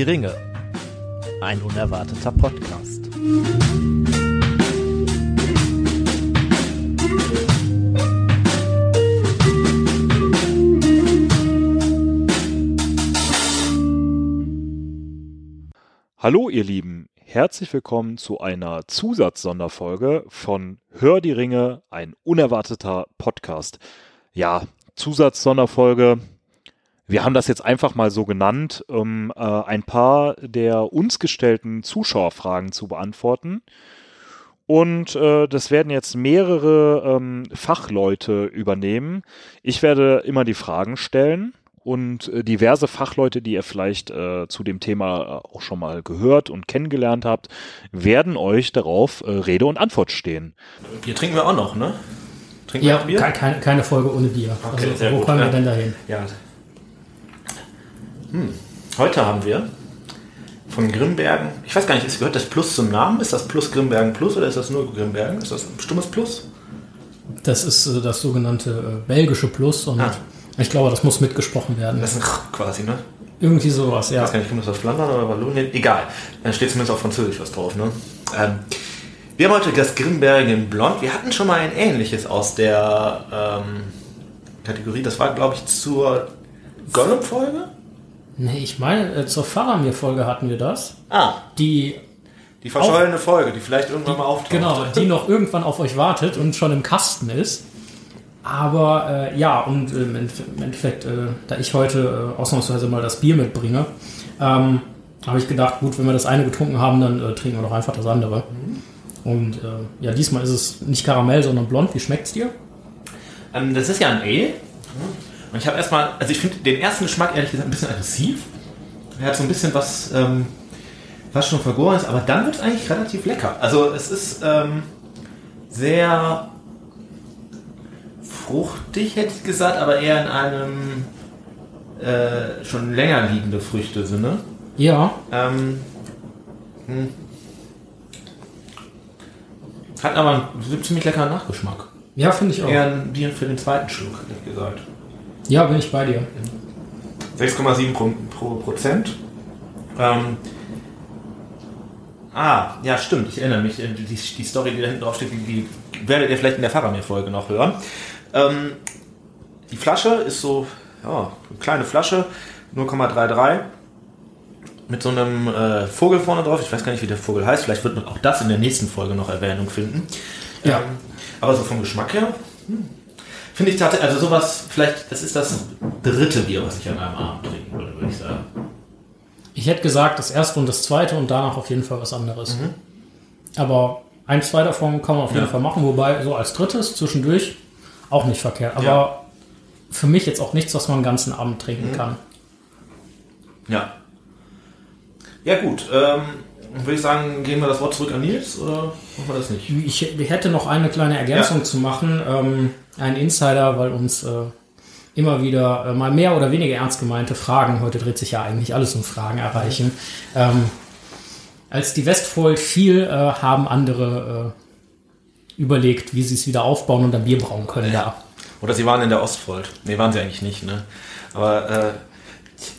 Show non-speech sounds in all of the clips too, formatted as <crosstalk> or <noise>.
Die Ringe. Ein unerwarteter Podcast. Hallo ihr Lieben, herzlich willkommen zu einer Zusatzsonderfolge von Hör die Ringe, ein unerwarteter Podcast. Ja, Zusatzsonderfolge. Wir haben das jetzt einfach mal so genannt, um äh, ein paar der uns gestellten Zuschauerfragen zu beantworten. Und äh, das werden jetzt mehrere ähm, Fachleute übernehmen. Ich werde immer die Fragen stellen und äh, diverse Fachleute, die ihr vielleicht äh, zu dem Thema äh, auch schon mal gehört und kennengelernt habt, werden euch darauf äh, Rede und Antwort stehen. Bier trinken wir auch noch, ne? Trinken Ja, wir Bier? ke- keine, Folge ohne Bier. Okay, also, sehr wo gut, kommen wir denn dahin? Ja. Hm. Heute haben wir von Grimbergen, ich weiß gar nicht, ist, gehört das Plus zum Namen? Ist das Plus Grimbergen Plus oder ist das nur Grimbergen? Ist das ein stummes Plus? Das ist äh, das sogenannte äh, belgische Plus und Ah. ich glaube, das muss mitgesprochen werden. Das ist ein Ch quasi, ne? Irgendwie sowas, Ich ja. weiß gar nicht, kommt das aus Flandern oder Wallonien? Egal. Da steht zumindest auf Französisch was drauf, ne? Ähm, wir haben heute das Grimbergen Blond. Wir hatten schon mal ein ähnliches aus der ähm, Kategorie. Das war, glaube ich, zur Gollum-Folge? Nee, ich meine, äh, zur Faramir-Folge hatten wir das. Ah, Die, die verschollene Folge, die vielleicht irgendwann mal auftaucht. genau, die noch irgendwann auf euch wartet und schon im Kasten ist. Aber äh, ja, und ähm, im Endeffekt, äh, da ich heute äh, ausnahmsweise mal das Bier mitbringe, ähm, habe ich gedacht, gut, wenn wir das eine getrunken haben, dann äh, trinken wir doch einfach das andere. Und äh, ja, diesmal ist es nicht Karamell, sondern blond. Wie schmeckt's dir? Ähm, das ist ja ein Ale. Und ich habe erstmal, also ich finde den ersten Geschmack ehrlich gesagt ein bisschen aggressiv. Er hat so ein bisschen was, ähm, was schon vergoren ist, aber dann wird es eigentlich relativ lecker. Also es ist ähm, sehr fruchtig, hätte ich gesagt, aber eher in einem äh, schon länger liegende Früchte-Sinne. Ja, Ähm, hm. Hat aber einen ziemlich leckeren Nachgeschmack. ja, finde ich auch. Eher ein Bier für den zweiten Schluck, hätte ich gesagt. Ja, bin ich bei dir. 6,7 pro, pro Prozent. Ähm, ah, ja, stimmt. Ich erinnere mich. äh, Die, die Story, die da hinten drauf steht, die, die werdet ihr vielleicht in der Faramir-Folge noch hören. Ähm, die Flasche ist so, ja, eine kleine Flasche, 0,33. Mit so einem äh, Vogel vorne drauf. Ich weiß gar nicht, wie der Vogel heißt. Vielleicht wird auch das in der nächsten Folge noch Erwähnung finden. Ja. Ähm, aber so vom Geschmack her, hm, finde ich tatsächlich, also sowas, vielleicht, das ist das dritte Bier, was ich an einem Abend trinken würde, würde ich sagen. Ich hätte gesagt, das erste und das zweite und danach auf jeden Fall was anderes. Aber ein, zwei davon kann man auf jeden Ja. Fall machen, wobei so als drittes zwischendurch auch nicht verkehrt. Aber Ja. für mich jetzt auch nichts, was man den ganzen Abend trinken kann. Ja. Ja, gut. Ähm, würde ich sagen, geben wir das Wort zurück an Nils oder machen wir das nicht? Ich, hätte noch eine kleine Ergänzung Ja. zu machen. Ähm, ein Insider, weil uns äh, immer wieder äh, mal mehr oder weniger ernst gemeinte Fragen, heute dreht sich ja eigentlich alles um Fragen erreichen. Ähm, als die Westfold fiel, äh, haben andere äh, überlegt, wie sie es wieder aufbauen und ein Bier brauen können. Ja. Oder sie waren in der Ostfold. Nee, waren sie eigentlich nicht, ne? Aber äh,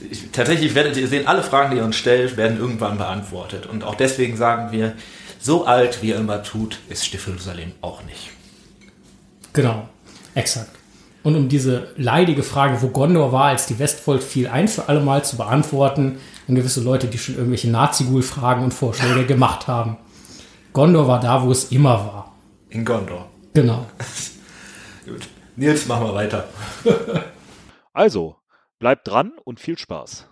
ich, tatsächlich werdet ihr sehen, alle Fragen, die ihr uns stellt, werden irgendwann beantwortet. Und auch deswegen sagen wir, so alt, wie er immer tut, ist Stift Jerusalem auch nicht. Genau, exakt. Und um diese leidige Frage, wo Gondor war, als die Westfold fiel, ein für alle Mal zu beantworten, an gewisse Leute, die schon irgendwelche Nazi-Ghoul-Fragen und Vorschläge gemacht haben. Gondor war da, wo es immer war. In Gondor. Genau. <laughs> Gut. Nils, machen wir weiter. Also, bleibt dran und viel Spaß.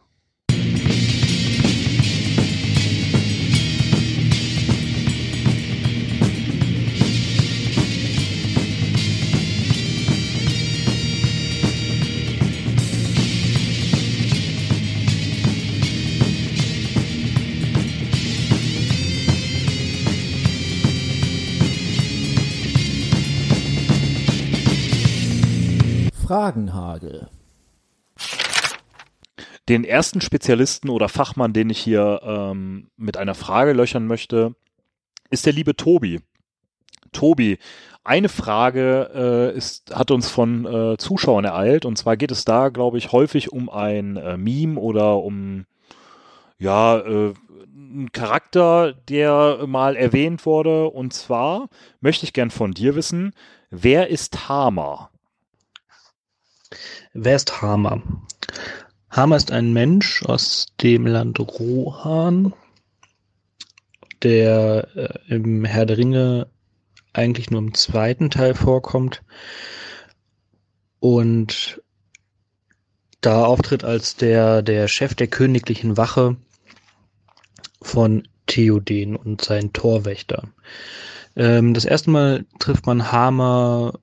Fragenhagel. Den ersten Spezialisten oder Fachmann, den ich hier ähm, mit einer Frage löchern möchte, ist der liebe Tobi. Tobi, eine Frage äh, ist, hat uns von äh, Zuschauern ereilt und zwar geht es da, glaube ich, häufig um ein äh, Meme oder um ja, äh, ein Charakter, der mal erwähnt wurde. Und zwar möchte ich gern von dir wissen, wer ist Hammer? Wer ist Hammer? Hammer ist ein Mensch aus dem Land Rohan, der äh, im Herr der Ringe eigentlich nur im zweiten Teil vorkommt und da auftritt als der, der Chef der königlichen Wache von Theoden und sein Torwächter. Ähm, das erste Mal trifft man Hammer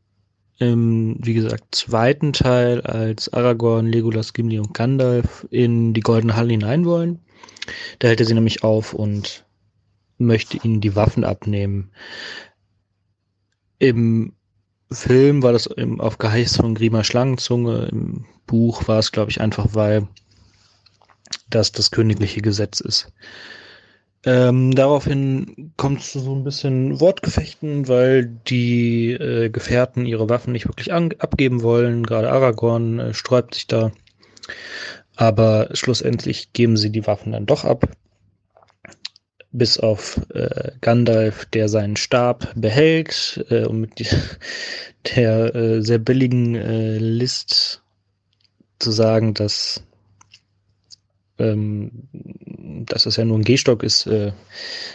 im, wie gesagt, zweiten Teil, als Aragorn, Legolas, Gimli und Gandalf in die Goldene Halle hinein wollen. Da hält er sie nämlich auf und möchte ihnen die Waffen abnehmen. Im Film war das im, auf Geheiß von Grima Schlangenzunge. Im Buch war es, glaube ich, einfach, weil das das königliche Gesetz ist. Ähm, daraufhin kommt es zu so ein bisschen Wortgefechten, weil die äh, Gefährten ihre Waffen nicht wirklich abgeben wollen. Gerade Aragorn äh, sträubt sich da. Aber schlussendlich geben sie die Waffen dann doch ab. Bis auf äh, Gandalf, der seinen Stab behält äh, und mit die, <laughs> der äh, sehr billigen äh, List zu sagen, dass ähm, dass es ja nur ein Gehstock ist, äh,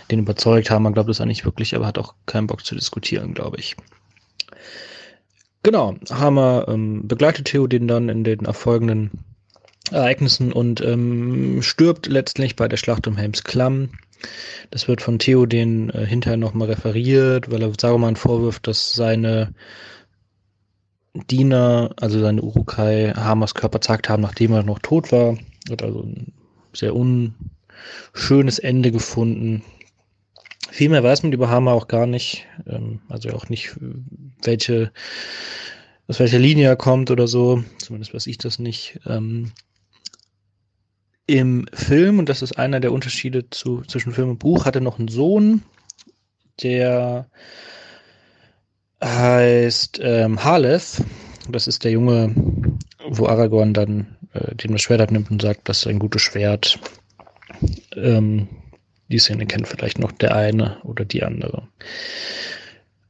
den überzeugt haben. Man glaubt es eigentlich wirklich, aber hat auch keinen Bock zu diskutieren, glaube ich. Genau, Hammer ähm, begleitet Theoden dann in den erfolgenden Ereignissen und ähm, stirbt letztlich bei der Schlacht um Helms Klamm. Das wird von Theoden äh, hinterher nochmal referiert, weil er Saruman vorwirft, dass seine Diener, also seine Urukai, Hamas Körper zackt haben, nachdem er noch tot war. Hat also sehr unschönes Ende gefunden. Viel mehr weiß man über Hammer auch gar nicht. Ähm, also auch nicht, welche, aus welcher Linie er kommt oder so. Zumindest weiß ich das nicht. Ähm, Im Film, und das ist einer der Unterschiede zu, zwischen Film und Buch, hat er noch einen Sohn, der heißt ähm, Harleth. Das ist der Junge, wo Aragorn dann äh, dem das Schwert abnimmt und sagt, das ist ein gutes Schwert. Ähm, die Szene kennt vielleicht noch der eine oder die andere.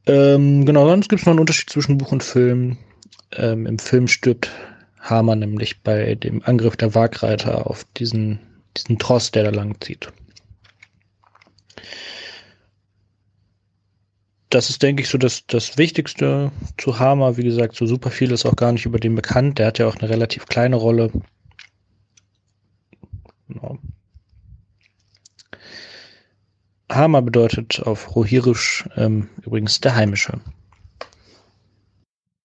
Ähm, genau, sonst gibt es noch einen Unterschied zwischen Buch und Film. Ähm, Im Film stirbt Hammer nämlich bei dem Angriff der Wagreiter auf diesen, diesen Tross, der da lang zieht. das ist, denke ich, so das, das Wichtigste zu Hammer. Wie gesagt, so super viel ist auch gar nicht über den bekannt. Der hat ja auch eine relativ kleine Rolle. Genau. Hammer bedeutet auf Rohirisch ähm, übrigens der Heimische.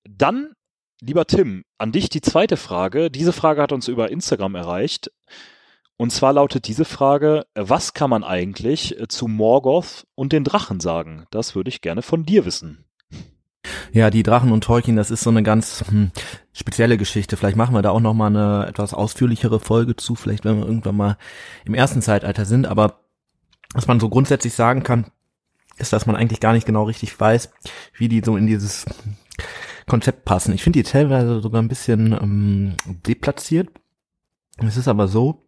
Dann, lieber Tim, an dich die zweite Frage. Diese Frage hat uns über Instagram erreicht. Und zwar lautet diese Frage, was kann man eigentlich äh, zu Morgoth und den Drachen sagen? Das würde ich gerne von dir wissen. Ja, die Drachen und Tolkien, das ist so eine ganz hm, spezielle Geschichte. Vielleicht machen wir da auch noch mal eine etwas ausführlichere Folge zu, vielleicht wenn wir irgendwann mal im ersten Zeitalter sind. Aber was man so grundsätzlich sagen kann, ist, dass man eigentlich gar nicht genau richtig weiß, wie die so in dieses Konzept passen. Ich finde die teilweise sogar ein bisschen ähm, deplatziert. Es ist aber so,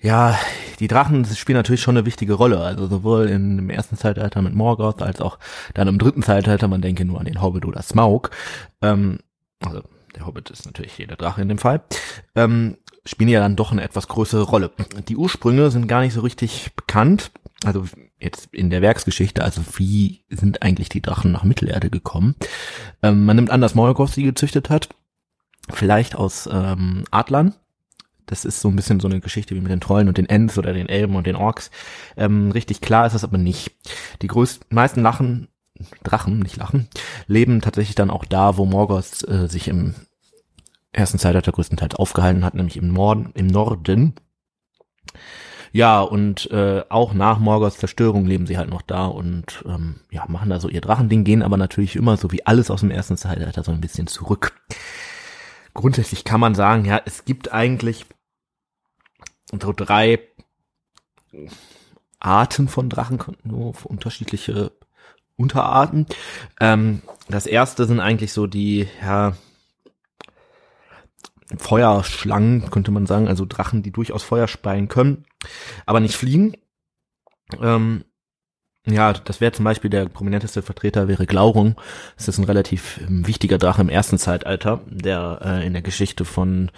ja, die Drachen spielen natürlich schon eine wichtige Rolle. Also sowohl im ersten Zeitalter mit Morgoth als auch dann im dritten Zeitalter, man denke nur an den Hobbit oder Smaug. Ähm, also der Hobbit ist natürlich jeder Drache in dem Fall. Ähm, spielen ja dann doch eine etwas größere Rolle. Die Ursprünge sind gar nicht so richtig bekannt. Also jetzt in der Werksgeschichte, also wie sind eigentlich die Drachen nach Mittelerde gekommen? Ähm, man nimmt an, dass Morgoth sie gezüchtet hat. Vielleicht aus ähm, Adlern, das ist so ein bisschen so eine Geschichte wie mit den Trollen und den Ents oder den Elben und den Orks. Ähm, richtig klar ist das aber nicht. Die größten, meisten Lachen, Drachen, nicht Lachen, leben tatsächlich dann auch da, wo Morgoth äh, sich im ersten Zeitalter größtenteils aufgehalten hat, nämlich im Norden, im Norden. Ja, und äh, auch nach Morgoths Zerstörung leben sie halt noch da und ähm, ja, machen da so ihr Drachending, gehen aber natürlich immer so wie alles aus dem ersten Zeitalter so ein bisschen zurück. Grundsätzlich kann man sagen, ja, es gibt eigentlich so drei Arten von Drachen, nur unterschiedliche Unterarten. Ähm, das erste sind eigentlich so die, ja, Feuerschlangen, könnte man sagen, also Drachen, die durchaus Feuer speien können, aber nicht fliegen. Ähm, ja, das wäre zum Beispiel der prominenteste Vertreter wäre Glaurung. Das ist ein relativ ähm, wichtiger Drache im ersten Zeitalter, der äh, in der Geschichte von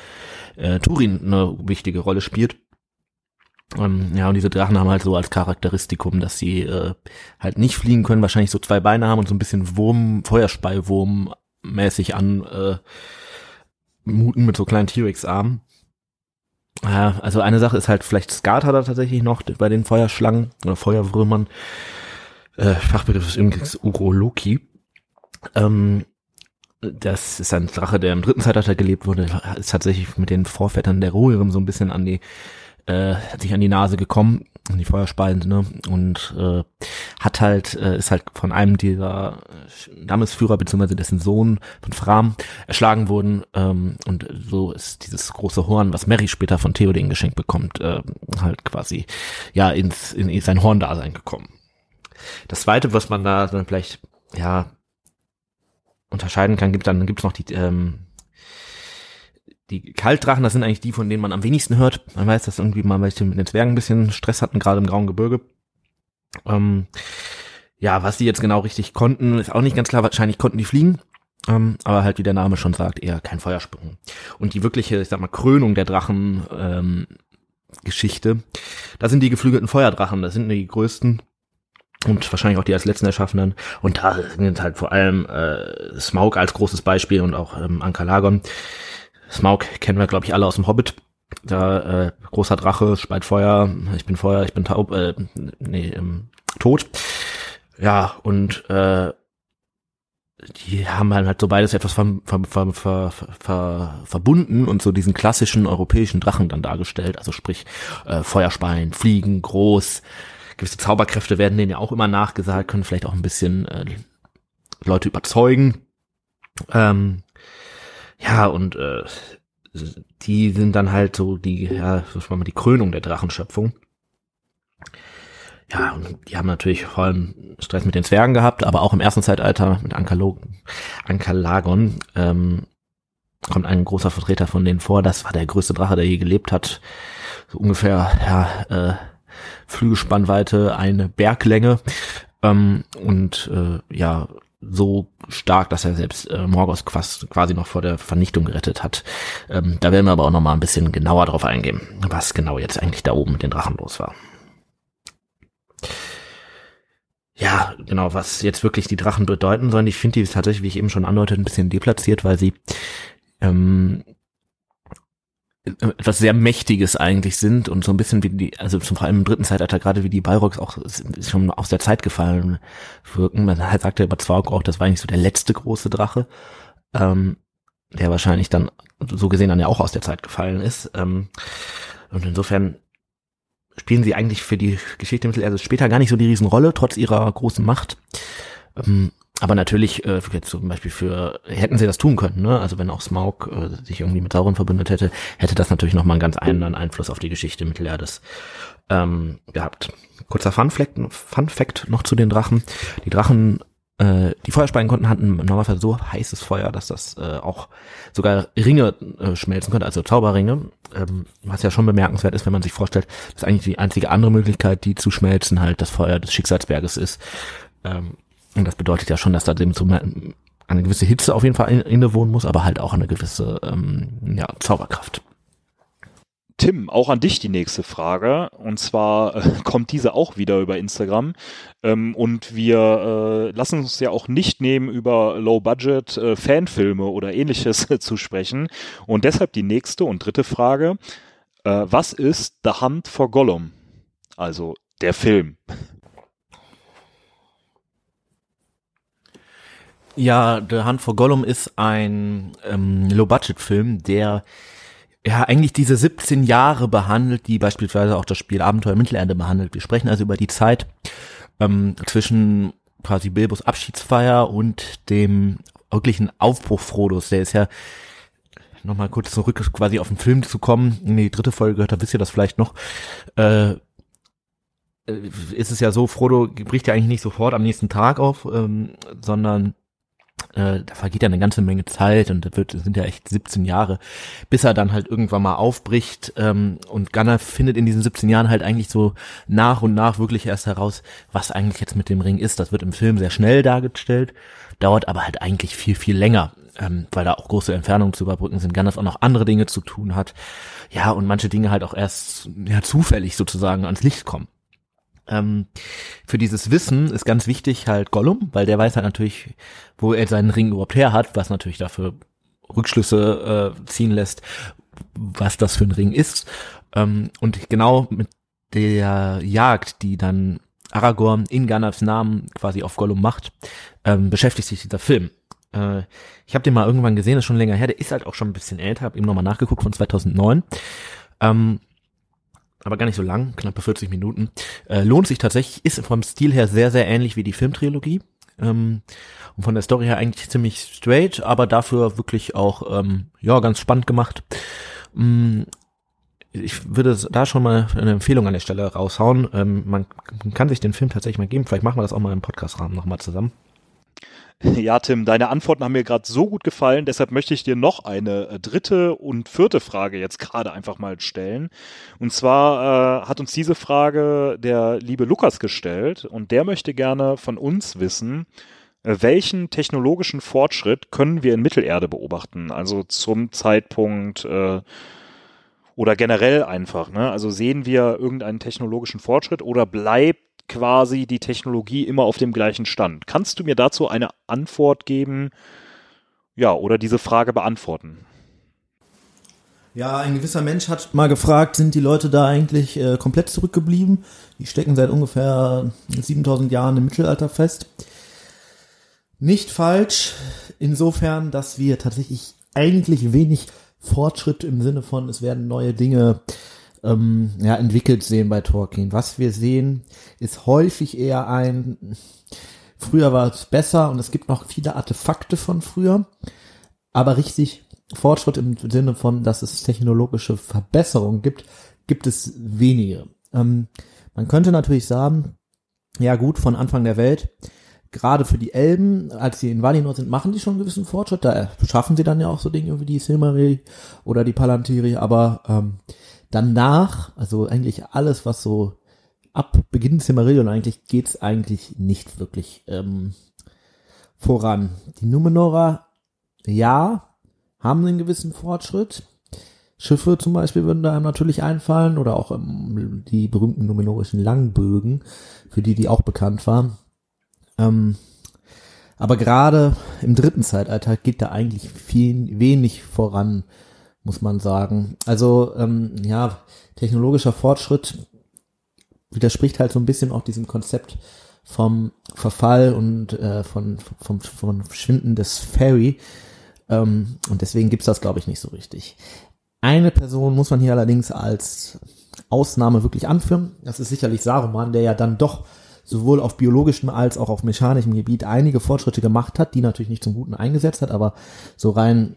äh, Turin eine wichtige Rolle spielt. Ähm, ja, und diese Drachen haben halt so als Charakteristikum, dass sie äh, halt nicht fliegen können, wahrscheinlich so zwei Beine haben und so ein bisschen Wurm, Feuerspeiwurm mäßig an äh, muten mit so kleinen T-Rex-Armen. Ja, also eine Sache ist halt vielleicht Skat hat er tatsächlich noch bei den Feuerschlangen oder Feuerwürmern. Äh, Fachbegriff ist übrigens Uroloki. Ähm, das ist ein Drache, der im dritten Zeitalter gelebt wurde, ist tatsächlich mit den Vorvätern der Rohirrim so ein bisschen an die äh, hat sich an die Nase gekommen, die Feuerspeien, ne? Und äh, hat halt, äh, ist halt von einem dieser Stammesführer beziehungsweise dessen Sohn von Fram erschlagen worden. Ähm, und so ist dieses große Horn, was Mary später von Theoden geschenkt bekommt, äh, halt quasi ja ins in sein Horndasein gekommen. Das zweite, was man da dann vielleicht ja unterscheiden kann, gibt dann gibt's noch die ähm, die Kaltdrachen, das sind eigentlich die, von denen man am wenigsten hört. Man weiß, dass irgendwie mal welche mit den Zwergen ein bisschen Stress hatten, gerade im Grauen Gebirge. Ähm, ja, was die jetzt genau richtig konnten, ist auch nicht ganz klar. Wahrscheinlich konnten die fliegen. Ähm, aber halt, wie der Name schon sagt, eher kein Feuersprung. Und die wirkliche, ich sag mal, Krönung der Drachen ähm, Geschichte, da sind die geflügelten Feuerdrachen. Das sind die größten und wahrscheinlich auch die als letzten Erschaffenen. Und da sind halt vor allem äh, Smaug als großes Beispiel und auch ähm, Ankalagon. Smaug kennen wir, glaube ich, alle aus dem Hobbit. Da äh, großer Drache, speit Feuer, ich bin Feuer, ich bin taub, äh, nee, ähm, tot. Ja, und äh, die haben halt so beides etwas ver, ver, ver, ver, ver, verbunden und so diesen klassischen europäischen Drachen dann dargestellt. Also sprich äh, Feuerspeien, Fliegen, groß, gewisse Zauberkräfte werden denen ja auch immer nachgesagt, können vielleicht auch ein bisschen äh, Leute überzeugen. Ähm, ja, und äh, die sind dann halt so die, ja, so mal die Krönung der Drachenschöpfung. Ja, und die haben natürlich vor allem Stress mit den Zwergen gehabt, aber auch im ersten Zeitalter mit Ankalo Ankalagon ähm, kommt ein großer Vertreter von denen vor. Das war der größte Drache, der je gelebt hat. So ungefähr, ja, äh, Flügelspannweite, eine Berglänge. Ähm, und äh, ja, so stark, dass er selbst äh, Morgos quasi noch vor der Vernichtung gerettet hat. Ähm, da werden wir aber auch noch mal ein bisschen genauer drauf eingehen, was genau jetzt eigentlich da oben mit den Drachen los war. Ja, genau, was jetzt wirklich die Drachen bedeuten sollen. Ich finde die tatsächlich, wie ich eben schon andeutete, ein bisschen deplatziert, weil sie ähm, etwas sehr Mächtiges eigentlich sind und so ein bisschen wie die, also zum vor allem im dritten Zeitalter, gerade wie die Balrogs auch schon aus der Zeit gefallen wirken. Man halt sagte über Zwaug auch, das war eigentlich so der letzte große Drache, ähm, der wahrscheinlich dann so gesehen dann ja auch aus der Zeit gefallen ist. Ähm, und insofern spielen sie eigentlich für die Geschichte Mittelerde später gar nicht so die Riesenrolle, trotz ihrer großen Macht. Ähm, aber natürlich, äh, jetzt zum Beispiel für, hätten sie das tun können, ne? Also wenn auch Smaug äh, sich irgendwie mit Sauron verbündet hätte, hätte das natürlich nochmal einen ganz anderen Einfluss auf die Geschichte Mittelerdes ähm, gehabt. Kurzer Fun Fact, Fun Fact noch zu den Drachen. Die Drachen, äh, die Feuerspeienkonten hatten im Normalfall so heißes Feuer, dass das äh, auch sogar Ringe äh, schmelzen könnte, also Zauberringe. Ähm, was ja schon bemerkenswert ist, wenn man sich vorstellt, dass eigentlich die einzige andere Möglichkeit, die zu schmelzen, halt das Feuer des Schicksalsberges ist. Ähm, und das bedeutet ja schon, dass da dem eine gewisse Hitze auf jeden Fall innewohnen muss, aber halt auch eine gewisse ähm, ja, Zauberkraft. Tim, auch an dich die nächste Frage. Und zwar äh, <laughs> kommt diese auch wieder über Instagram. Ähm, und wir äh, lassen uns ja auch nicht nehmen, über Low-Budget äh, Fanfilme oder ähnliches <laughs> zu sprechen. Und deshalb die nächste und dritte Frage. Äh, was ist The Hunt for Gollum? Also der Film. Ja, The Hunt for Gollum ist ein ähm, Low-Budget-Film, der ja eigentlich diese 17 Jahre behandelt, die beispielsweise auch das Spiel Abenteuer Mittelerde behandelt. Wir sprechen also über die Zeit ähm, zwischen quasi Bilbos Abschiedsfeier und dem wirklichen Aufbruch Frodos. Der ist ja nochmal kurz zurück quasi auf den Film zu kommen. In die dritte Folge gehört, da wisst ihr das vielleicht noch. Äh, ist es ja so, Frodo bricht ja eigentlich nicht sofort am nächsten Tag auf, ähm, sondern Äh, da vergeht ja eine ganze Menge Zeit und das, wird, das sind ja echt 17 Jahre, bis er dann halt irgendwann mal aufbricht ähm, und Gunnar findet in diesen 17 Jahren halt eigentlich so nach und nach wirklich erst heraus, was eigentlich jetzt mit dem Ring ist. Das wird im Film sehr schnell dargestellt, dauert aber halt eigentlich viel, viel länger, ähm, weil da auch große Entfernungen zu überbrücken sind, Gandalf auch noch andere Dinge zu tun hat. Ja, und manche Dinge halt auch erst ja, zufällig sozusagen ans Licht kommen. Ähm, für dieses Wissen ist ganz wichtig halt Gollum, weil der weiß halt natürlich, wo er seinen Ring überhaupt her hat, was natürlich dafür Rückschlüsse äh, ziehen lässt, was das für ein Ring ist. Ähm, und genau mit der Jagd, die dann Aragorn in Gandalfs Namen quasi auf Gollum macht, ähm, beschäftigt sich dieser Film. Äh, ich habe den mal irgendwann gesehen, ist schon länger her, der ist halt auch schon ein bisschen älter, habe ihm nochmal nachgeguckt von 2009. Ähm, aber gar nicht so lang, knappe 40 Minuten. Äh, lohnt sich tatsächlich, ist vom Stil her sehr, sehr ähnlich wie die Filmtrilogie. Ähm, und von der Story her eigentlich ziemlich straight, aber dafür wirklich auch, ähm, ja, ganz spannend gemacht. Ähm, ich würde da schon mal eine Empfehlung an der Stelle raushauen. Ähm, man kann sich den Film tatsächlich mal geben. Vielleicht machen wir das auch mal im Podcast-Rahmen nochmal zusammen. <laughs> Ja, Tim, deine Antworten haben mir gerade so gut gefallen, deshalb möchte ich dir noch eine äh, dritte und vierte Frage jetzt gerade einfach mal stellen. Und zwar äh, hat uns diese Frage der liebe Lukas gestellt und der möchte gerne von uns wissen, äh, welchen technologischen Fortschritt können wir in Mittelerde beobachten? Also zum Zeitpunkt äh, oder generell einfach. Ne? Also sehen wir irgendeinen technologischen Fortschritt oder bleibt quasi die Technologie immer auf dem gleichen Stand. Kannst du mir dazu eine Antwort geben? Ja, oder diese Frage beantworten? Ja, ein gewisser Mensch hat mal gefragt, sind die Leute da eigentlich äh, komplett zurückgeblieben? Die stecken seit ungefähr 7000 Jahren im Mittelalter fest. Nicht falsch, insofern, dass wir tatsächlich eigentlich wenig Fortschritt im Sinne von, es werden neue Dinge ähm, ja, entwickelt sehen bei Tolkien. Was wir sehen, ist häufig eher ein, früher war es besser und es gibt noch viele Artefakte von früher, aber richtig Fortschritt im Sinne von, dass es technologische Verbesserungen gibt, gibt es wenige. Ähm, man könnte natürlich sagen, ja gut, von Anfang der Welt, gerade für die Elben, als sie in Valinor sind, machen die schon einen gewissen Fortschritt. Da schaffen sie dann ja auch so Dinge wie die Silmaril oder die Palantiri, aber ähm, Danach, also eigentlich alles, was so ab Beginn Silmarillion eigentlich geht's eigentlich nicht wirklich ähm, voran. Die Numenora, ja, haben einen gewissen Fortschritt. Schiffe zum Beispiel würden da einem natürlich einfallen oder auch ähm, die berühmten numenorischen Langbögen, für die die auch bekannt waren. Ähm, aber gerade im dritten Zeitalter geht da eigentlich viel wenig voran muss man sagen. Also ähm, ja, technologischer Fortschritt widerspricht halt so ein bisschen auch diesem Konzept vom Verfall und äh, von, vom, vom Verschwinden des Fairy. Ähm, und deswegen gibt's das, glaube ich, nicht so richtig. Eine Person muss man hier allerdings als Ausnahme wirklich anführen. Das ist sicherlich Saruman, der ja dann doch sowohl auf biologischem als auch auf mechanischem Gebiet einige Fortschritte gemacht hat, die natürlich nicht zum Guten eingesetzt hat, aber so rein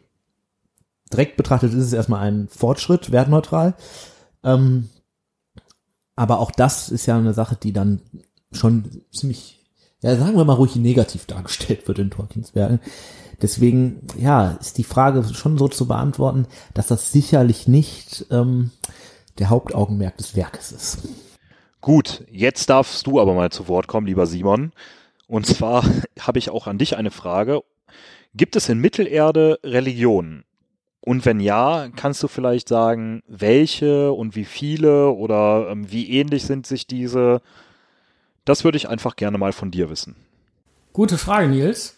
direkt betrachtet ist es erstmal ein Fortschritt, wertneutral. Ähm, aber auch das ist ja eine Sache, die dann schon ziemlich, ja, sagen wir mal ruhig negativ <laughs> dargestellt wird in Tolkiens Werken. Deswegen, ja, ist die Frage schon so zu beantworten, dass das sicherlich nicht ähm, der Hauptaugenmerk des Werkes ist. Gut, jetzt darfst du aber mal zu Wort kommen, lieber Simon. Und zwar <laughs> habe ich auch an dich eine Frage. Gibt es in Mittelerde Religionen? Und wenn ja, kannst du vielleicht sagen, welche und wie viele oder ähm, wie ähnlich sind sich diese? Das würde ich einfach gerne mal von dir wissen. Gute Frage, Nils.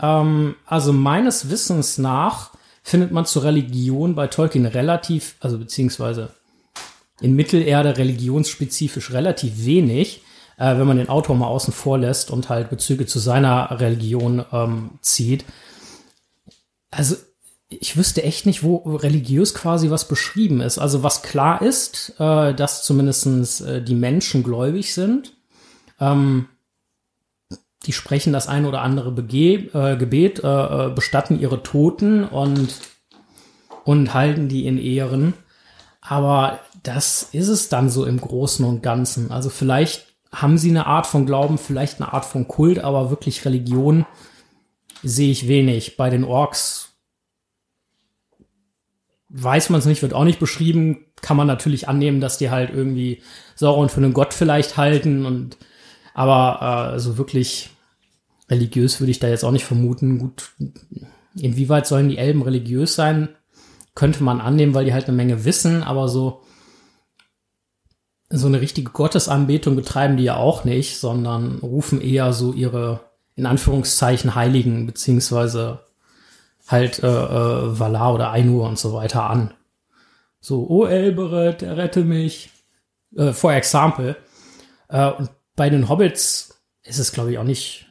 Ähm, also meines Wissens nach findet man zur Religion bei Tolkien relativ, also beziehungsweise in Mittelerde religionsspezifisch relativ wenig, äh, wenn man den Autor mal außen vor lässt und halt Bezüge zu seiner Religion ähm, zieht. Also ich wüsste echt nicht, wo religiös quasi was beschrieben ist. Also was klar ist, äh, dass zumindestens äh, die Menschen gläubig sind. Ähm, die sprechen das ein oder andere Bege äh, Gebet, äh, äh, bestatten ihre Toten und, und halten die in Ehren. Aber das ist es dann so im Großen und Ganzen. Also vielleicht haben sie eine Art von Glauben, vielleicht eine Art von Kult, aber wirklich Religion sehe ich wenig. Bei den Orks weiß man es nicht, wird auch nicht beschrieben. Kann man natürlich annehmen, dass die halt irgendwie Sauron für einen Gott vielleicht halten und aber äh, so wirklich religiös würde ich da jetzt auch nicht vermuten. Gut, inwieweit sollen die Elben religiös sein? Könnte man annehmen, weil die halt eine Menge wissen, aber so so eine richtige Gottesanbetung betreiben die ja auch nicht, sondern rufen eher so ihre in Anführungszeichen Heiligen beziehungsweise halt äh, äh, Valar oder Ainur und so weiter an. So, oh Elberet, rette mich. Äh, for example. Äh, und bei den Hobbits ist es, glaube ich, auch nicht,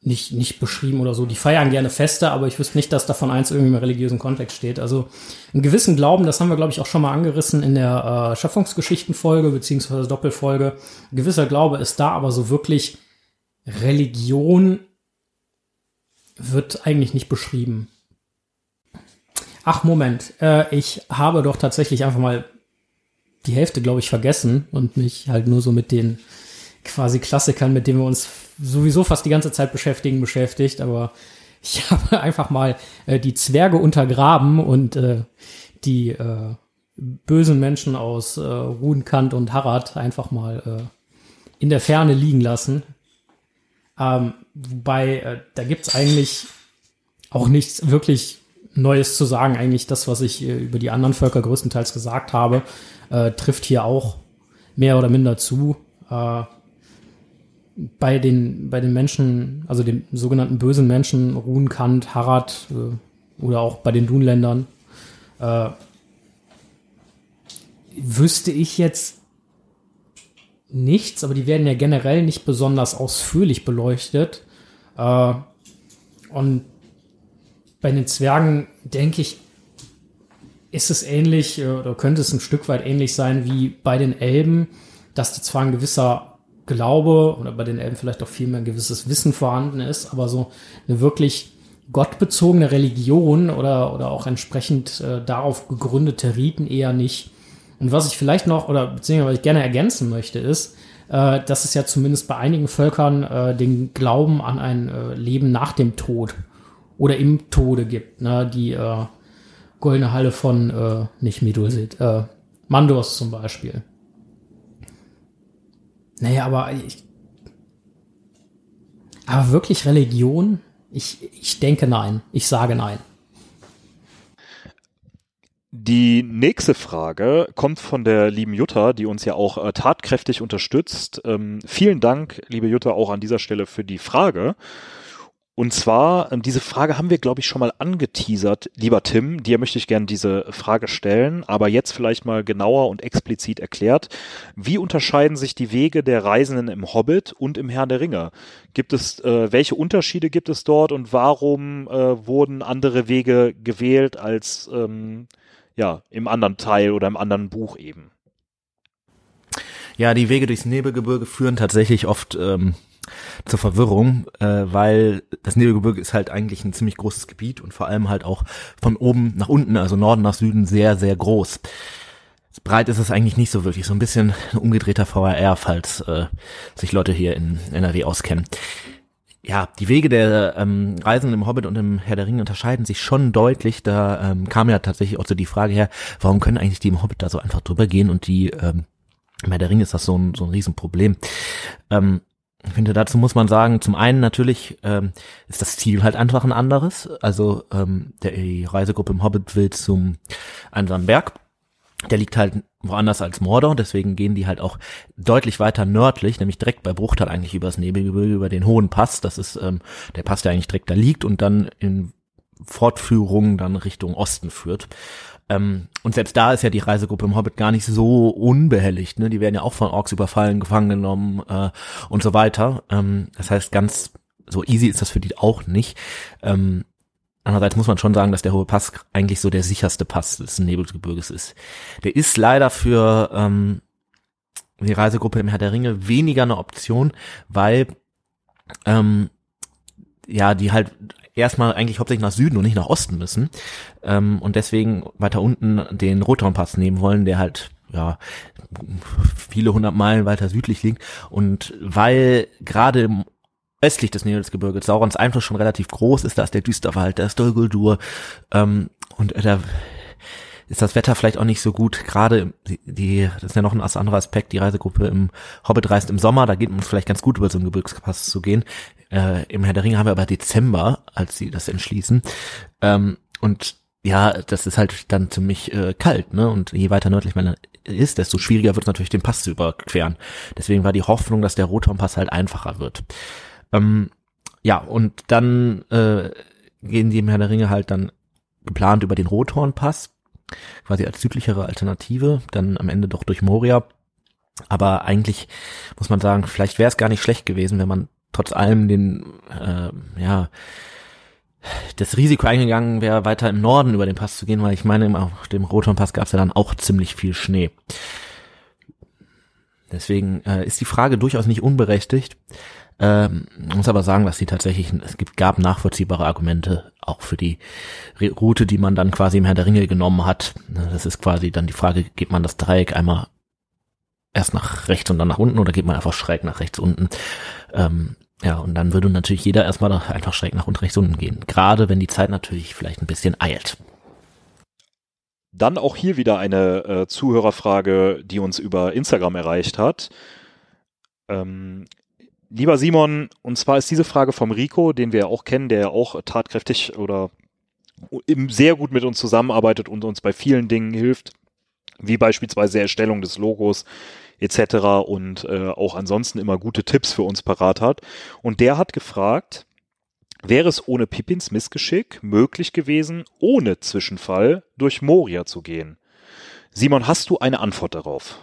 nicht, nicht beschrieben oder so. Die feiern gerne Feste, aber ich wüsste nicht, dass davon eins irgendwie im religiösen Kontext steht. Also einen gewissen Glauben, das haben wir, glaube ich, auch schon mal angerissen in der äh, Schöpfungsgeschichtenfolge beziehungsweise Doppelfolge. Ein gewisser Glaube ist da, aber so wirklich Religion wird eigentlich nicht beschrieben. Ach, Moment. Äh, ich habe doch tatsächlich einfach mal die Hälfte, glaube ich, vergessen und mich halt nur so mit den quasi Klassikern, mit denen wir uns sowieso fast die ganze Zeit beschäftigen, beschäftigt. Aber ich <laughs> habe einfach mal äh, die Zwerge untergraben und äh, die äh, bösen Menschen aus äh, Rudenkant und Harad einfach mal äh, in der Ferne liegen lassen. Ähm, wobei, äh, da gibt's eigentlich auch nichts wirklich Neues zu sagen. Eigentlich das, was ich äh, über die anderen Völker größtenteils gesagt habe, äh, trifft hier auch mehr oder minder zu. Äh, bei den, bei den Menschen, also den sogenannten bösen Menschen, Ruhnkant, Harad äh, oder auch bei den Dunländern, äh, wüsste ich jetzt nichts, aber die werden ja generell nicht besonders ausführlich beleuchtet. Äh, und bei den Zwergen, denke ich, ist es ähnlich äh, oder könnte es ein Stück weit ähnlich sein wie bei den Elben, dass da zwar ein gewisser Glaube oder bei den Elben vielleicht auch vielmehr ein gewisses Wissen vorhanden ist, aber so eine wirklich gottbezogene Religion oder, oder auch entsprechend äh, darauf gegründete Riten eher nicht. Und was ich vielleicht noch, oder beziehungsweise was ich gerne ergänzen möchte, ist, äh, dass es ja zumindest bei einigen Völkern äh, den Glauben an ein äh, Leben nach dem Tod oder im Tode gibt. Ne? Die äh, Goldene Halle von, äh, nicht Medulsit, äh, Mandos zum Beispiel. Naja, aber ich, aber wirklich Religion? Ich, ich denke nein. Ich sage nein. Die nächste Frage kommt von der lieben Jutta, die uns ja auch äh, tatkräftig unterstützt. Ähm, vielen Dank, liebe Jutta, auch an dieser Stelle für die Frage. Und zwar, ähm, diese Frage haben wir, glaube ich, schon mal angeteasert. Lieber Tim, dir möchte ich gerne diese Frage stellen, aber jetzt vielleicht mal genauer und explizit erklärt. Wie unterscheiden sich die Wege der Reisenden im Hobbit und im Herrn der Ringe? Gibt es, äh, welche Unterschiede gibt es dort und warum äh, wurden andere Wege gewählt als ähm, ja, im anderen Teil oder im anderen Buch eben. Ja, die Wege durchs Nebelgebirge führen tatsächlich oft ähm, zur Verwirrung, äh, weil das Nebelgebirge ist halt eigentlich ein ziemlich großes Gebiet und vor allem halt auch von oben nach unten, also Norden nach Süden, sehr, sehr groß. Breit ist es eigentlich nicht so wirklich, so ein bisschen ein umgedrehter VRR, falls äh, sich Leute hier in NRW auskennen ja, die Wege der ähm, Reisenden im Hobbit und im Herr der Ringe unterscheiden sich schon deutlich. Da ähm, kam ja tatsächlich auch so die Frage her, warum können eigentlich die im Hobbit da so einfach drüber gehen und die ähm, im Herr der Ringe ist das so ein, so ein Riesenproblem. Ähm, ich finde, dazu muss man sagen, zum einen natürlich ähm, ist das Ziel halt einfach ein anderes. Also ähm, der, die Reisegruppe im Hobbit will zum einsamen Berg der liegt halt woanders als Mordor, deswegen gehen die halt auch deutlich weiter nördlich, nämlich direkt bei Bruchtal eigentlich übers Nebelgebirge, über den Hohen Pass. Das ist ähm, der Pass, der eigentlich direkt da liegt und dann in Fortführung dann Richtung Osten führt. Ähm, und selbst da ist ja die Reisegruppe im Hobbit gar nicht so unbehelligt. Ne? Die werden ja auch von Orks überfallen, gefangen genommen äh, und so weiter. Ähm, das heißt, ganz so easy ist das für die auch nicht. Ähm, Andererseits muss man schon sagen, dass der Hohe Pass eigentlich so der sicherste Pass des Nebelgebirges ist. Der ist leider für ähm, die Reisegruppe im Herr der Ringe weniger eine Option, weil ähm, ja die halt erstmal eigentlich hauptsächlich nach Süden und nicht nach Osten müssen ähm, und deswegen weiter unten den Rothornpass nehmen wollen, der halt ja viele hundert Meilen weiter südlich liegt und weil gerade östlich des Nilsgebirges Saurons Einfluss schon relativ groß ist. Da ist der Düsterwald, da ist Dol Guldur ähm, und da ist das Wetter vielleicht auch nicht so gut. Gerade die, das ist ja noch ein anderer Aspekt, die Reisegruppe im Hobbit reist im Sommer, da geht es vielleicht ganz gut über so einen Gebirgspass zu gehen. Äh, Im Herr der Ringe haben wir aber Dezember, als sie das entschließen. Ähm, und ja, das ist halt dann ziemlich äh, kalt, ne? Und je weiter nördlich man ist, desto schwieriger wird es natürlich, den Pass zu überqueren. Deswegen war die Hoffnung, dass der Rotorpass halt einfacher wird. Ähm, ja, und dann äh, gehen die im Herr der Ringe halt dann geplant über den Rothornpass, quasi als südlichere Alternative, dann am Ende doch durch Moria. Aber eigentlich muss man sagen, vielleicht wäre es gar nicht schlecht gewesen, wenn man trotz allem den, äh, ja, das Risiko eingegangen wäre, weiter im Norden über den Pass zu gehen, weil ich meine, auf dem Rothornpass gab es ja dann auch ziemlich viel Schnee. Deswegen äh, ist die Frage durchaus nicht unberechtigt. Ähm, muss aber sagen, dass sie tatsächlich, es gibt, gab nachvollziehbare Argumente auch für die Route, die man dann quasi im Herr der Ringe genommen hat. Das ist quasi dann die Frage, geht man das Dreieck einmal erst nach rechts und dann nach unten oder geht man einfach schräg nach rechts unten? Ähm, ja, und dann würde natürlich jeder erstmal einfach schräg nach unten rechts unten gehen. Gerade wenn die Zeit natürlich vielleicht ein bisschen eilt. Dann auch hier wieder eine äh, Zuhörerfrage, die uns über Instagram erreicht hat. Ähm, Lieber Simon, und zwar ist diese Frage vom Rico, den wir auch kennen, der auch tatkräftig oder sehr gut mit uns zusammenarbeitet und uns bei vielen Dingen hilft, wie beispielsweise Erstellung des Logos etc. und äh, auch ansonsten immer gute Tipps für uns parat hat. Und der hat gefragt, wäre es ohne Pippins Missgeschick möglich gewesen, ohne Zwischenfall durch Moria zu gehen? Simon, hast du eine Antwort darauf?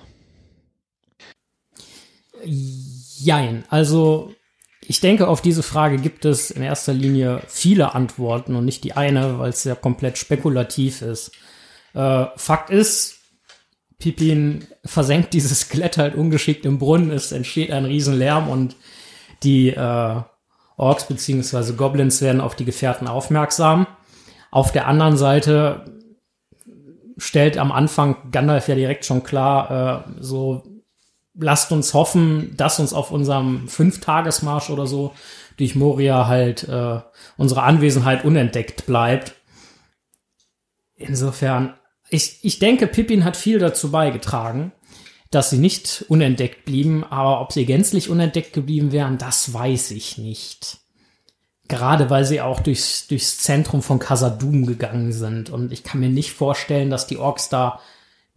Jein. Also ich denke, auf diese Frage gibt es in erster Linie viele Antworten und nicht die eine, weil es ja komplett spekulativ ist. Äh, Fakt ist, Pippin versenkt dieses Skelett halt ungeschickt im Brunnen, es entsteht ein Riesenlärm und die äh, Orks beziehungsweise Goblins werden auf die Gefährten aufmerksam. Auf der anderen Seite stellt am Anfang Gandalf ja direkt schon klar, äh, so lasst uns hoffen, dass uns auf unserem Fünftagesmarsch oder so durch Moria halt äh, unsere Anwesenheit unentdeckt bleibt. Insofern, ich, ich denke, Pippin hat viel dazu beigetragen, dass sie nicht unentdeckt blieben, aber ob sie gänzlich unentdeckt geblieben wären, das weiß ich nicht. Gerade weil sie auch durchs, durchs Zentrum von Casadum gegangen sind. Und ich kann mir nicht vorstellen, dass die Orks da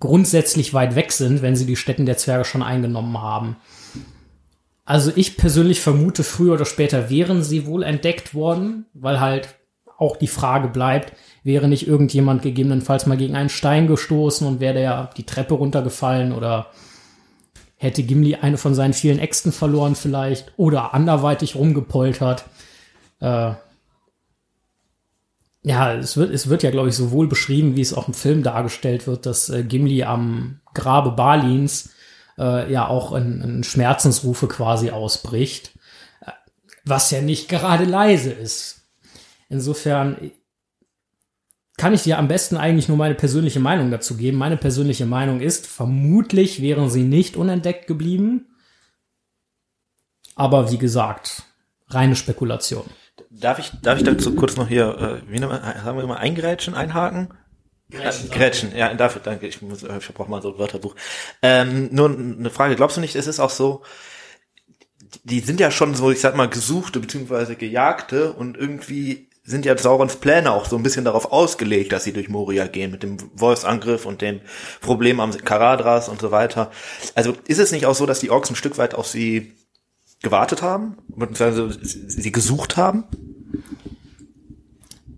grundsätzlich weit weg sind, wenn sie die Städten der Zwerge schon eingenommen haben. Also ich persönlich vermute, früher oder später wären sie wohl entdeckt worden, weil halt auch die Frage bleibt, wäre nicht irgendjemand gegebenenfalls mal gegen einen Stein gestoßen und wäre der die Treppe runtergefallen oder hätte Gimli eine von seinen vielen Äxten verloren vielleicht oder anderweitig rumgepoltert. Äh, ja, es wird, es wird ja, glaube ich, sowohl beschrieben, wie es auch im Film dargestellt wird, dass äh, Gimli am Grabe Balins äh, ja auch in, in Schmerzensrufe quasi ausbricht, äh, was ja nicht gerade leise ist. Insofern kann ich dir am besten eigentlich nur meine persönliche Meinung dazu geben. Meine persönliche Meinung ist, vermutlich wären sie nicht unentdeckt geblieben. Aber wie gesagt, reine Spekulation. Darf ich, darf ich dazu kurz noch hier, äh, wie nennen wir, sagen wir immer, eingrätschen, einhaken? Grätschen, Grätschen, ja, dafür, danke, ich muss, ich brauche mal so ein Wörterbuch. Ähm, nur eine Frage, glaubst du nicht, es ist auch so, die sind ja schon so, ich sag mal, gesuchte beziehungsweise gejagte und irgendwie sind ja Saurons Pläne auch so ein bisschen darauf ausgelegt, dass sie durch Moria gehen mit dem Wolfsangriff und dem Problem am Karadras und so weiter. Also ist es nicht auch so, dass die Orks ein Stück weit auf sie gewartet haben, beziehungsweise sie gesucht haben?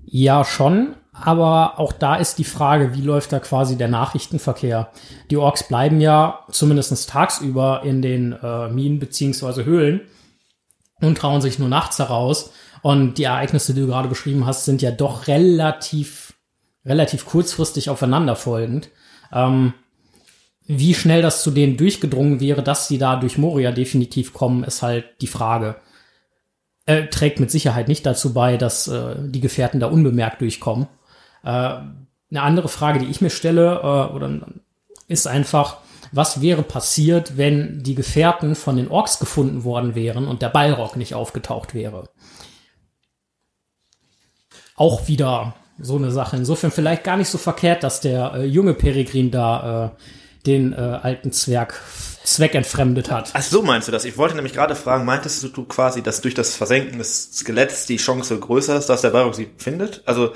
Ja, schon. Aber auch da ist die Frage, wie läuft da quasi der Nachrichtenverkehr? Die Orks bleiben ja zumindest tagsüber in den äh, Minen beziehungsweise Höhlen und trauen sich nur nachts heraus. Und die Ereignisse, die du gerade beschrieben hast, sind ja doch relativ, relativ kurzfristig aufeinanderfolgend. Ähm, wie schnell das zu denen durchgedrungen wäre, dass sie da durch Moria definitiv kommen, ist halt die Frage. Er trägt mit Sicherheit nicht dazu bei, dass äh, die Gefährten da unbemerkt durchkommen. Äh, eine andere Frage, die ich mir stelle, äh, oder ist einfach, was wäre passiert, wenn die Gefährten von den Orks gefunden worden wären und der Balrog nicht aufgetaucht wäre? Auch wieder so eine Sache. Insofern vielleicht gar nicht so verkehrt, dass der äh, junge Peregrin da äh, den äh, alten Zwerg zweckentfremdet hat. Ach so meinst du das? Ich wollte nämlich gerade fragen, meintest du quasi, dass durch das Versenken des Skeletts die Chance größer ist, dass der Balrog sie findet? Also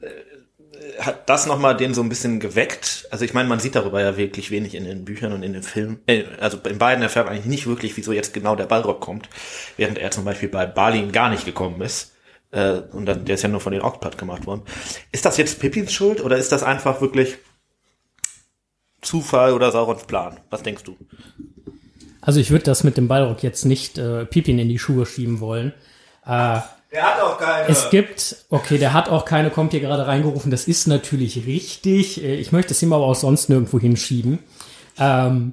äh, hat das nochmal den so ein bisschen geweckt? Also ich meine, man sieht darüber ja wirklich wenig in den Büchern und in den Filmen. Äh, also in beiden erfährt man eigentlich nicht wirklich, wieso jetzt genau der Balrog kommt, während er zum Beispiel bei Balin gar nicht gekommen ist. Äh, und dann, der ist ja nur von den Orks platt gemacht worden. Ist das jetzt Pippins Schuld oder ist das einfach wirklich Zufall oder Saurons Plan? Was denkst du? Also ich würde das mit dem Balrog jetzt nicht äh, Pippin in die Schuhe schieben wollen. Äh, Der hat auch keine. es gibt, okay, der hat auch keine, kommt hier gerade reingerufen, das ist natürlich richtig. Äh, Ich möchte es ihm aber auch sonst nirgendwo hinschieben. Ähm,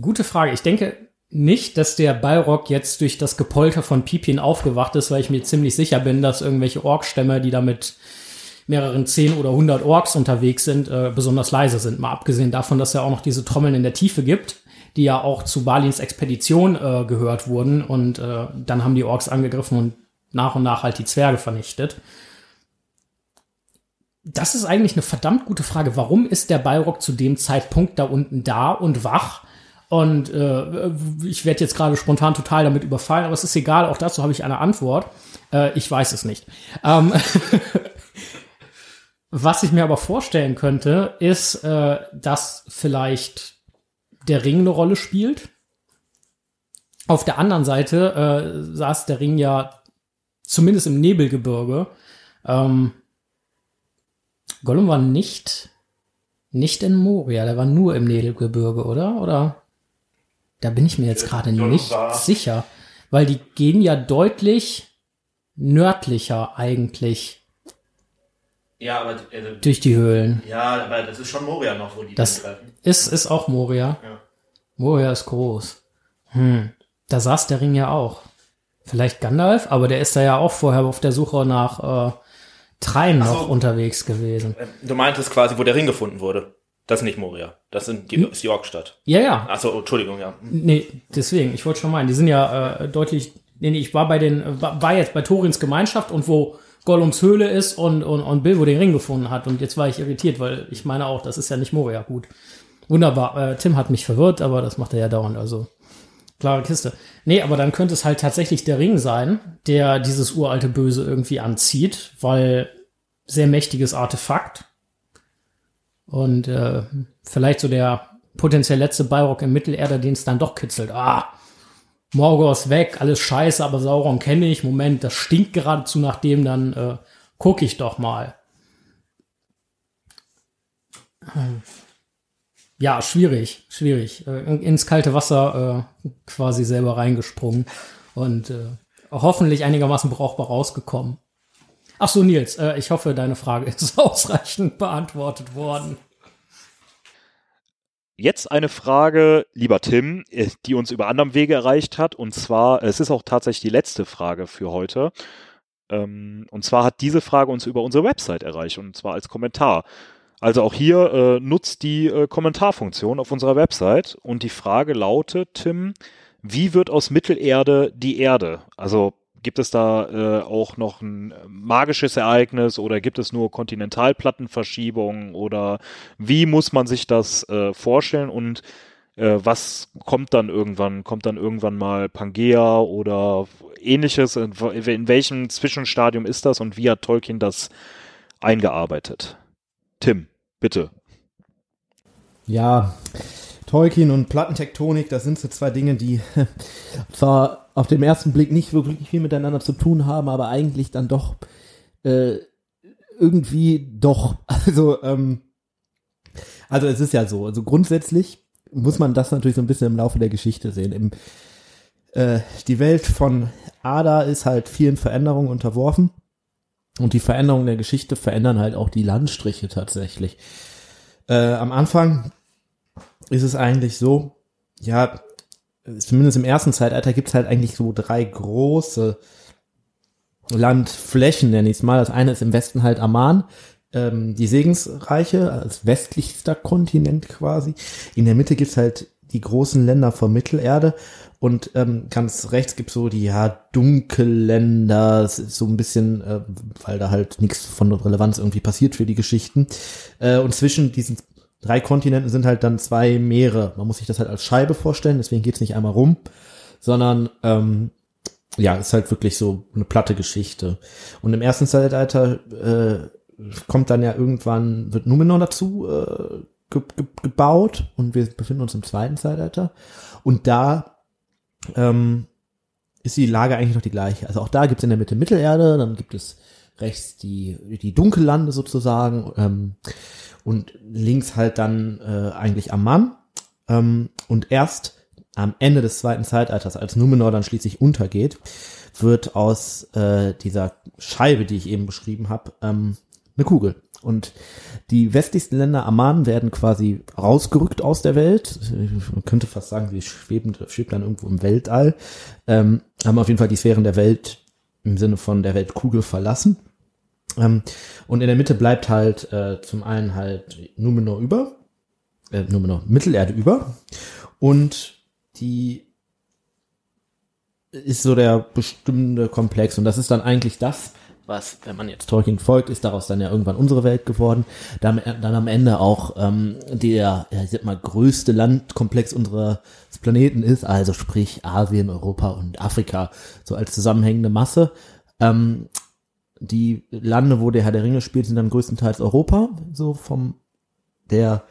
gute Frage. Ich denke nicht, dass der Balrog jetzt durch das Gepolter von Pippin aufgewacht ist, weil ich mir ziemlich sicher bin, dass irgendwelche Orkstämme, die da mit mehreren zehn oder hundert Orks unterwegs sind, äh, besonders leise sind. Mal abgesehen davon, dass er auch noch diese Trommeln in der Tiefe gibt, die ja auch zu Balins Expedition äh, gehört wurden. Und äh, dann haben die Orks angegriffen und nach und nach halt die Zwerge vernichtet. Das ist eigentlich eine verdammt gute Frage. Warum ist der Balrog zu dem Zeitpunkt da unten da und wach? Und äh, ich werde jetzt gerade spontan total damit überfallen, aber es ist egal, auch dazu habe ich eine Antwort. Äh, ich weiß es nicht. Ähm, <laughs> was ich mir aber vorstellen könnte, ist, äh, dass vielleicht der Ring eine Rolle spielt. Auf der anderen Seite äh, saß der Ring ja zumindest im Nebelgebirge. Ähm, Gollum war nicht nicht in Moria, der war nur im Nebelgebirge, oder? Oder? Da bin ich mir jetzt gerade nicht war- sicher, weil die gehen ja deutlich nördlicher eigentlich Ja, aber also, durch die Höhlen. ja, aber das ist schon Moria noch, wo die Das treffen. ist, ist auch Moria. Ja. Moria ist groß. Hm. Da saß der Ring ja auch. Vielleicht Gandalf, aber der ist da ja auch vorher auf der Suche nach äh, Trein noch so. unterwegs gewesen. Ähm, Du meintest quasi, wo der Ring gefunden wurde. Das ist nicht Moria. Das sind die, ist die Orkstadt. Ja, ja. Achso, Entschuldigung, ja. Nee, deswegen, ich wollte schon meinen, die sind ja äh, deutlich. Nee, nee, ich war bei den, äh, war jetzt bei Torins Gemeinschaft und wo Gollums Höhle ist und, und, und Bilbo den Ring gefunden hat. Und jetzt war ich irritiert, weil ich meine auch, das ist ja nicht Moria. Gut. Wunderbar. Äh, Tim hat mich verwirrt, aber das macht er ja dauernd, also klare Kiste. Nee, aber dann könnte es halt tatsächlich der Ring sein, der dieses uralte Böse irgendwie anzieht, weil sehr mächtiges Artefakt. Und äh, vielleicht so der potenziell letzte Balrog im Mittelerde, den es dann doch kitzelt. Ah, Morgor ist weg, alles scheiße, aber Sauron kenne ich. Moment, das stinkt geradezu nach dem, dann äh, gucke ich doch mal. Ja, schwierig, schwierig. Äh, in- ins kalte Wasser äh, quasi selber reingesprungen und äh, hoffentlich einigermaßen brauchbar rausgekommen. Ach so, Nils, äh, ich hoffe, deine Frage <laughs> ist ausreichend beantwortet worden. Jetzt eine Frage, lieber Tim, äh, die uns über anderem Wege erreicht hat. Und zwar, es ist auch tatsächlich die letzte Frage für heute. Ähm, Und zwar hat diese Frage uns über unsere Website erreicht und zwar als Kommentar. Also auch hier äh, nutzt die äh, Kommentarfunktion auf unserer Website. Und die Frage lautet, Tim, wie wird aus Mittelerde die Erde? Also gibt es da äh, auch noch ein äh, magisches Ereignis oder gibt es nur Kontinentalplattenverschiebungen oder wie muss man sich das äh, vorstellen und äh, was kommt dann irgendwann? Kommt dann irgendwann mal Pangea oder ähnliches? In, in welchem Zwischenstadium ist das und wie hat Tolkien das eingearbeitet? Tim, bitte. Ja, Tolkien und Plattentektonik, das sind so zwei Dinge, die <laughs> zwar auf den ersten Blick nicht wirklich viel miteinander zu tun haben, aber eigentlich dann doch äh, irgendwie doch. <laughs> Also, ähm, also es ist ja so. Also grundsätzlich muss man das natürlich so ein bisschen im Laufe der Geschichte sehen. Im, äh, die Welt von Ada ist halt vielen Veränderungen unterworfen. Und die Veränderungen der Geschichte verändern halt auch die Landstriche tatsächlich. Äh, am Anfang ist es eigentlich so, ja, zumindest im ersten Zeitalter gibt's halt eigentlich so drei große Landflächen, nenne ich es mal. Das eine ist im Westen halt Amman, ähm, die Segensreiche als westlichster Kontinent quasi. In der Mitte gibt's halt die großen Länder von Mittelerde und ähm, ganz rechts gibt's so die ja Dunkelländer, das ist so ein bisschen, äh, weil da halt nichts von Relevanz irgendwie passiert für die Geschichten. Äh, und zwischen diesen drei Kontinenten sind halt dann zwei Meere. Man muss sich das halt als Scheibe vorstellen, deswegen geht's nicht einmal rum, sondern ähm, ja, ist halt wirklich so eine platte Geschichte. Und im ersten Zeitalter äh, kommt dann ja irgendwann, wird Numenor dazu äh, ge ge gebaut und wir befinden uns im zweiten Zeitalter. Und da ähm, ist die Lage eigentlich noch die gleiche. Also auch da gibt es in der Mitte Mittelerde, dann gibt es rechts die, die Dunkellande sozusagen ähm, und links halt dann äh, eigentlich Amman. Ähm, und erst am Ende des zweiten Zeitalters, als Numenor dann schließlich untergeht, wird aus äh, dieser Scheibe, die ich eben beschrieben habe, ähm, eine Kugel. Und die westlichsten Länder Amman werden quasi rausgerückt aus der Welt. Man könnte fast sagen, sie schweben, schwebt dann irgendwo im Weltall. Ähm, haben auf jeden Fall die Sphären der Welt im Sinne von der Weltkugel verlassen. Ähm, und in der Mitte bleibt halt äh, zum einen halt Numenor über, äh, Numenor Mittelerde über. Und die ist so der bestimmte Komplex. Und das ist dann eigentlich das, was, wenn man jetzt Tolkien folgt, ist daraus dann ja irgendwann unsere Welt geworden. Dann, dann am Ende auch ähm, der, ja, ich sag mal, größte Landkomplex unseres Planeten ist, also sprich Asien, Europa und Afrika, so als zusammenhängende Masse. Ähm, die Lande, wo der Herr der Ringe spielt, sind dann größtenteils Europa, so vom der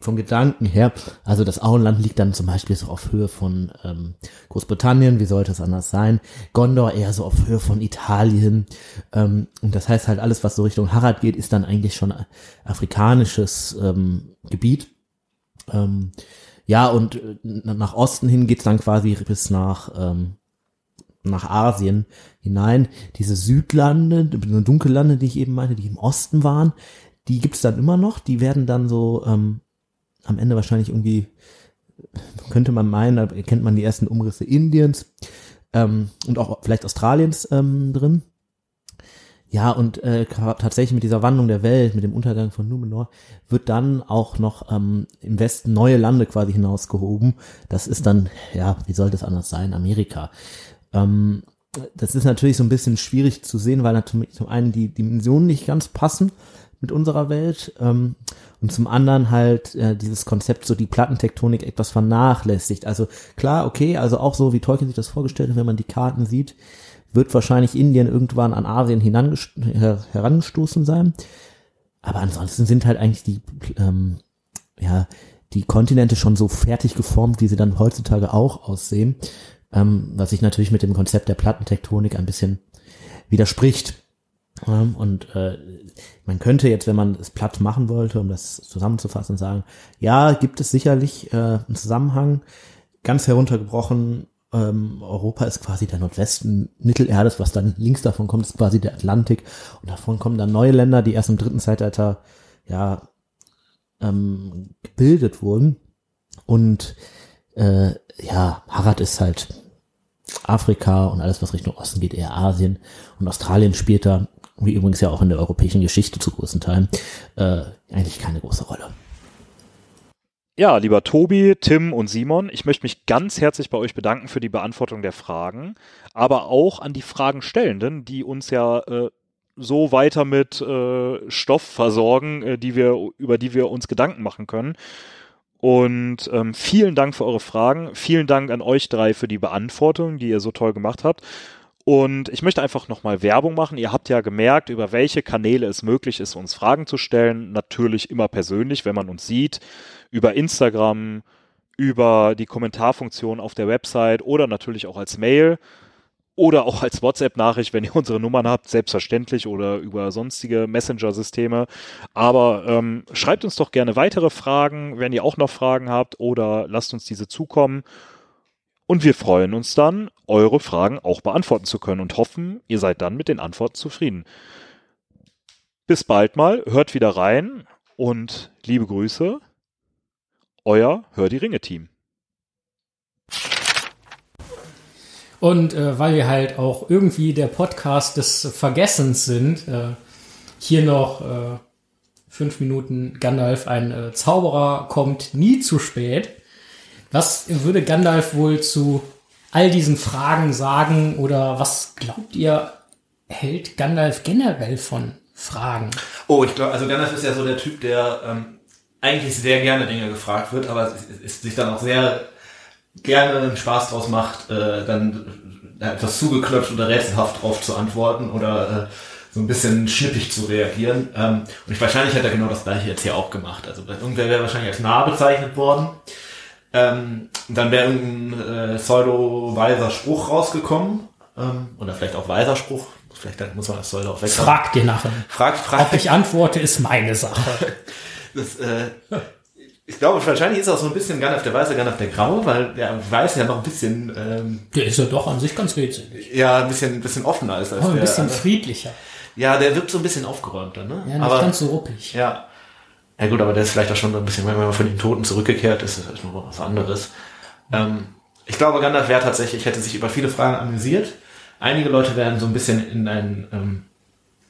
vom Gedanken her, also das Auenland liegt dann zum Beispiel so auf Höhe von ähm, Großbritannien, wie sollte es anders sein? Gondor eher so auf Höhe von Italien. Ähm, und das heißt halt, alles, was so Richtung Harad geht, ist dann eigentlich schon afrikanisches ähm, Gebiet. Ähm, ja, und äh, nach Osten hin geht's dann quasi bis nach, ähm, nach Asien hinein. Diese Südlande, Dunkellande, die ich eben meinte, die im Osten waren, die gibt's dann immer noch. Die werden dann so ähm, am Ende wahrscheinlich irgendwie, könnte man meinen, da erkennt man die ersten Umrisse Indiens ähm, und auch vielleicht Australiens ähm, drin. Ja, und äh, tatsächlich mit dieser Wandlung der Welt, mit dem Untergang von Numenor, wird dann auch noch ähm, im Westen neue Lande quasi hinausgehoben. Das ist dann, ja, wie soll das anders sein, Amerika. Ähm, das ist natürlich so ein bisschen schwierig zu sehen, weil natürlich zum einen die Dimensionen nicht ganz passen mit unserer Welt ähm, und zum anderen halt äh, dieses Konzept so die Plattentektonik etwas vernachlässigt. Also klar, okay, also auch so wie Tolkien sich das vorgestellt hat, wenn man die Karten sieht, wird wahrscheinlich Indien irgendwann an Asien her herangestoßen sein. Aber ansonsten sind halt eigentlich die ähm, ja die Kontinente schon so fertig geformt, wie sie dann heutzutage auch aussehen, ähm, was sich natürlich mit dem Konzept der Plattentektonik ein bisschen widerspricht. Ähm, und äh, man könnte jetzt, wenn man es platt machen wollte, um das zusammenzufassen, sagen, ja, gibt es sicherlich äh, einen Zusammenhang, ganz heruntergebrochen, ähm, Europa ist quasi der Nordwesten Mittelerdes, was dann links davon kommt, ist quasi der Atlantik. Und davon kommen dann neue Länder, die erst im dritten Zeitalter ja ähm, gebildet wurden. Und äh, ja, Harad ist halt Afrika und alles, was Richtung Osten geht, eher Asien und Australien spielt da wie übrigens ja auch in der europäischen Geschichte zu großen Teilen, äh, eigentlich keine große Rolle. Ja, lieber Tobi, Tim und Simon, ich möchte mich ganz herzlich bei euch bedanken für die Beantwortung der Fragen, aber auch an die Fragenstellenden, die uns ja äh, so weiter mit äh, Stoff versorgen, äh, die wir, über die wir uns Gedanken machen können. Und ähm, vielen Dank für eure Fragen. Vielen Dank an euch drei für die Beantwortung, die ihr so toll gemacht habt. Und ich möchte einfach nochmal Werbung machen. Ihr habt ja gemerkt, über welche Kanäle es möglich ist, uns Fragen zu stellen. Natürlich immer persönlich, wenn man uns sieht. Über Instagram, über die Kommentarfunktion auf der Website oder natürlich auch als Mail oder auch als WhatsApp-Nachricht, wenn ihr unsere Nummern habt, selbstverständlich oder über sonstige Messenger-Systeme. Aber ähm, schreibt uns doch gerne weitere Fragen, wenn ihr auch noch Fragen habt oder lasst uns diese zukommen. Und wir freuen uns dann, eure Fragen auch beantworten zu können und hoffen, ihr seid dann mit den Antworten zufrieden. Bis bald mal, hört wieder rein und liebe Grüße, euer Hör die Ringe Team. Und äh, weil wir halt auch irgendwie der Podcast des Vergessens sind, äh, hier noch äh, fünf Minuten Gandalf, ein äh, Zauberer kommt nie zu spät. Was würde Gandalf wohl zu all diesen Fragen sagen oder was glaubt ihr, hält Gandalf generell von Fragen? Oh, ich glaube, also Gandalf ist ja so der Typ, der ähm, eigentlich sehr gerne Dinge gefragt wird, aber es, es sich dann auch sehr gerne einen Spaß draus macht, äh, dann etwas zugeklopft oder rätselhaft drauf zu antworten oder äh, so ein bisschen schnippig zu reagieren. Ähm, und ich, wahrscheinlich hat er genau das gleiche jetzt hier auch gemacht. Also irgendwer wäre wahrscheinlich als nah bezeichnet worden. Ähm, dann wäre irgendein äh, pseudo-weiser Spruch rausgekommen. Ähm, oder vielleicht auch weiser Spruch. Vielleicht muss man das Pseudo auch weg. Frag den Narren. Frag, frag. Ob ich antworte, ist meine Sache. <laughs> das, äh, ich glaube, wahrscheinlich ist er auch so ein bisschen Gandalf der Weiße, Gandalf der Graue, weil der Weiß ja noch ein bisschen, ähm, Der ist ja doch an sich ganz rätselig. ja, ein bisschen, ein bisschen offener ist als Oh, ein der. bisschen andere. friedlicher. ja, der wirkt so ein bisschen aufgeräumter, ne? Ja, nicht aber, ganz so ruppig. ja. Ja gut, aber der ist vielleicht auch schon so ein bisschen, wenn man von den Toten zurückgekehrt ist, ist das noch was anderes. Ähm, ich glaube, Gandalf wäre tatsächlich, hätte sich über viele Fragen amüsiert. Einige Leute wären so ein bisschen in ein ähm,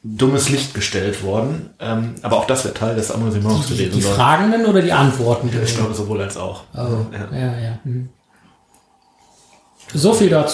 dummes Licht gestellt worden. Ähm, aber auch das wäre Teil des Amüsements Die, gewesen. die sein. Fragenden oder die Antwortenden? Ich glaube sowohl als auch. Oh, Ja. ja, ja. hm. So viel dazu.